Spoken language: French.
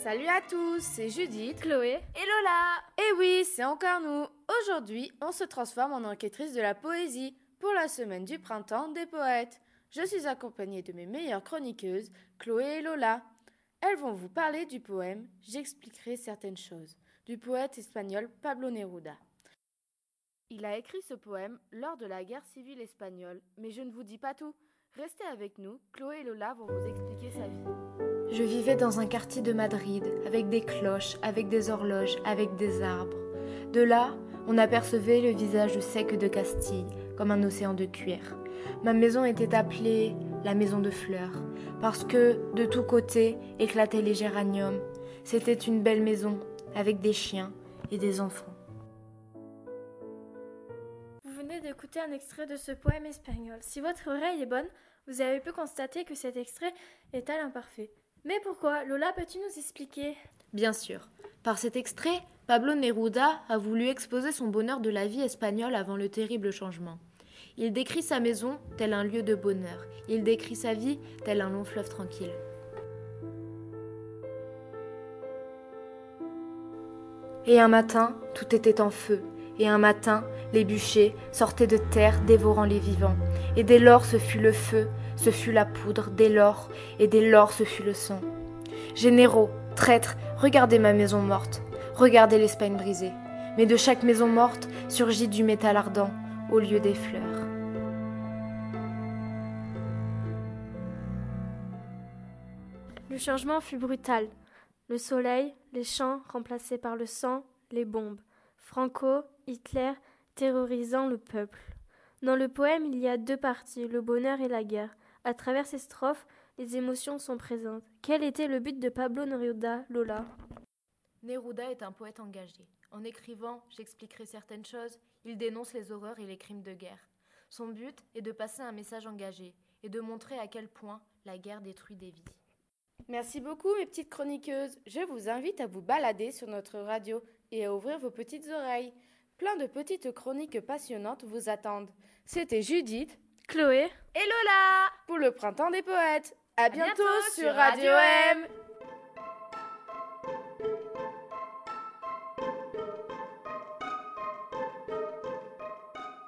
Salut à tous, c'est Judith, Chloé et Lola. Et oui, c'est encore nous. Aujourd'hui, on se transforme en enquêtrice de la poésie pour la semaine du printemps des poètes. Je suis accompagnée de mes meilleures chroniqueuses, Chloé et Lola. Elles vont vous parler du poème J'expliquerai certaines choses du poète espagnol Pablo Neruda. Il a écrit ce poème lors de la guerre civile espagnole, mais je ne vous dis pas tout. Restez avec nous, Chloé et Lola vont vous expliquer sa vie. Je vivais dans un quartier de Madrid, avec des cloches, avec des horloges, avec des arbres. De là, on apercevait le visage sec de Castille, comme un océan de cuir. Ma maison était appelée la maison de fleurs, parce que de tous côtés éclataient les géraniums. C'était une belle maison, avec des chiens et des enfants. Vous venez d'écouter un extrait de ce poème espagnol. Si votre oreille est bonne, vous avez pu constater que cet extrait est à l'imparfait. Mais pourquoi? Lola, peux-tu nous expliquer? Bien sûr. Par cet extrait, Pablo Neruda a voulu exposer son bonheur de la vie espagnole avant le terrible changement. Il décrit sa maison tel un lieu de bonheur. Il décrit sa vie tel un long fleuve tranquille. Et un matin, tout était en feu. Et un matin, les bûchers sortaient de terre dévorant les vivants. Et dès lors ce fut le feu, ce fut la poudre, dès lors, et dès lors ce fut le sang. Généraux, traîtres, regardez ma maison morte, regardez l'Espagne brisée. Mais de chaque maison morte surgit du métal ardent au lieu des fleurs. Le changement fut brutal. Le soleil, les champs remplacés par le sang, les bombes. Franco, Hitler, terrorisant le peuple. Dans le poème, il y a deux parties, le bonheur et la guerre. À travers ces strophes, les émotions sont présentes. Quel était le but de Pablo Neruda, Lola? Neruda est un poète engagé. En écrivant J'expliquerai certaines choses, il dénonce les horreurs et les crimes de guerre. Son but est de passer un message engagé et de montrer à quel point la guerre détruit des vies. Merci beaucoup mes petites chroniqueuses. Je vous invite à vous balader sur notre radio et à ouvrir vos petites oreilles. Plein de petites chroniques passionnantes vous attendent. C'était Judith, Chloé et Lola pour le printemps des poètes. À, bientôt, bientôt sur Radio M.